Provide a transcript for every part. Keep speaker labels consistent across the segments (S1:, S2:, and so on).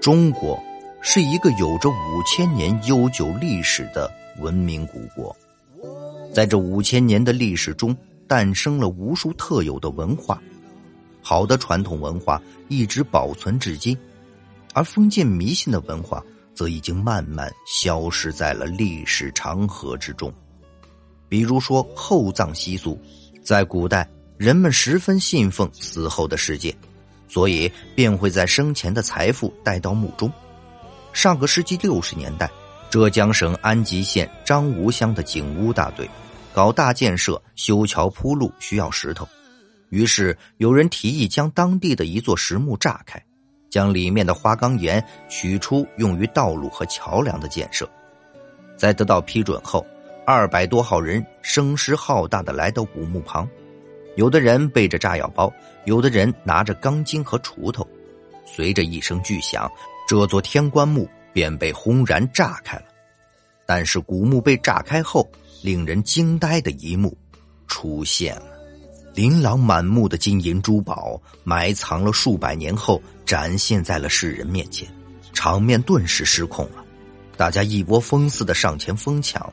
S1: 中国是一个有着五千年悠久历史的文明古国，在这五千年的历史中，诞生了无数特有的文化。好的传统文化一直保存至今，而封建迷信的文化则已经慢慢消失在了历史长河之中。比如说厚葬习俗，在古代人们十分信奉死后的世界，所以便会在生前的财富带到墓中。上个世纪六十年代，浙江省安吉县张吴乡的景屋大队搞大建设，修桥铺路需要石头。于是有人提议将当地的一座石墓炸开，将里面的花岗岩取出，用于道路和桥梁的建设。在得到批准后，二百多号人声势浩大的来到古墓旁，有的人背着炸药包，有的人拿着钢筋和锄头。随着一声巨响，这座天官墓便被轰然炸开了。但是古墓被炸开后，令人惊呆的一幕出现了。琳琅满目的金银珠宝埋藏了数百年后，展现在了世人面前，场面顿时失控了。大家一窝蜂似的上前疯抢，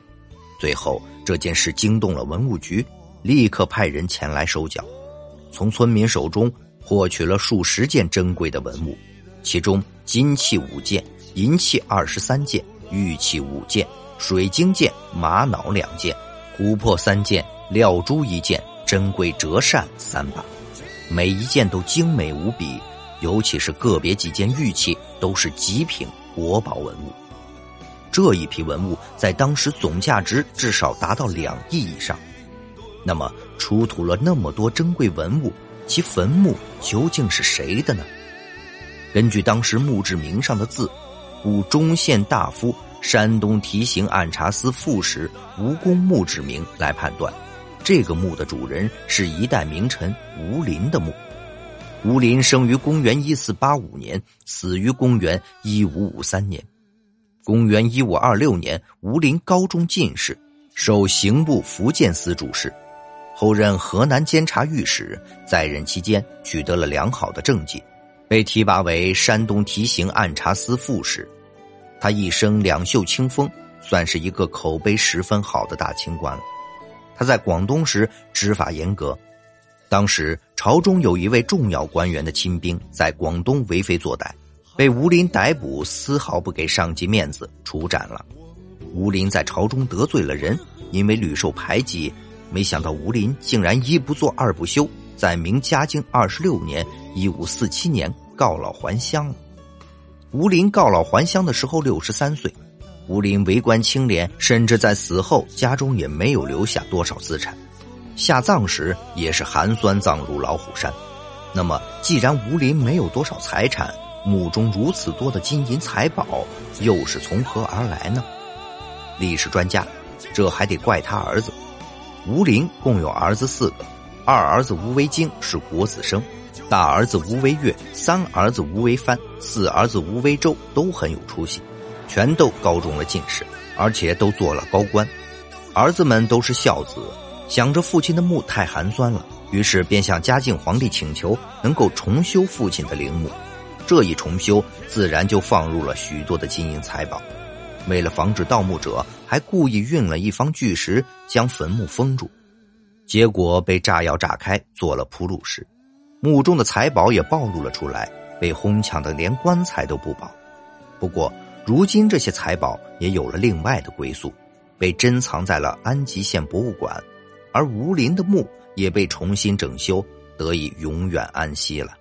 S1: 最后这件事惊动了文物局，立刻派人前来收缴，从村民手中获取了数十件珍贵的文物，其中金器五件，银器二十三件，玉器五件，水晶件、玛瑙两件，琥珀三件，料珠一件。珍贵折扇三把，每一件都精美无比，尤其是个别几件玉器都是极品国宝文物。这一批文物在当时总价值至少达到两亿以上。那么，出土了那么多珍贵文物，其坟墓究竟是谁的呢？根据当时墓志铭上的字，古中县大夫、山东提刑按察司副使吴公墓志铭来判断。这个墓的主人是一代名臣吴林的墓。吴林生于公元一四八五年，死于公元一五五三年。公元一五二六年，吴林高中进士，授刑部福建司主事，后任河南监察御史。在任期间取得了良好的政绩，被提拔为山东提刑按察司副使。他一生两袖清风，算是一个口碑十分好的大清官了。他在广东时执法严格，当时朝中有一位重要官员的亲兵在广东为非作歹，被吴林逮捕，丝毫不给上级面子，处斩了。吴林在朝中得罪了人，因为屡受排挤，没想到吴林竟然一不做二不休，在明嘉靖二十六年（一五四七年）告老还乡了。吴林告老还乡的时候六十三岁。吴林为官清廉，甚至在死后家中也没有留下多少资产，下葬时也是寒酸葬入老虎山。那么，既然吴林没有多少财产，墓中如此多的金银财宝又是从何而来呢？历史专家，这还得怪他儿子。吴林共有儿子四个，二儿子吴为京是国子生，大儿子吴为岳，三儿子吴为藩，四儿子吴为周都很有出息。全都高中了进士，而且都做了高官。儿子们都是孝子，想着父亲的墓太寒酸了，于是便向嘉靖皇帝请求能够重修父亲的陵墓。这一重修，自然就放入了许多的金银财宝。为了防止盗墓者，还故意运了一方巨石将坟墓封住，结果被炸药炸开，做了铺路石，墓中的财宝也暴露了出来，被哄抢的连棺材都不保。不过。如今这些财宝也有了另外的归宿，被珍藏在了安吉县博物馆，而吴林的墓也被重新整修，得以永远安息了。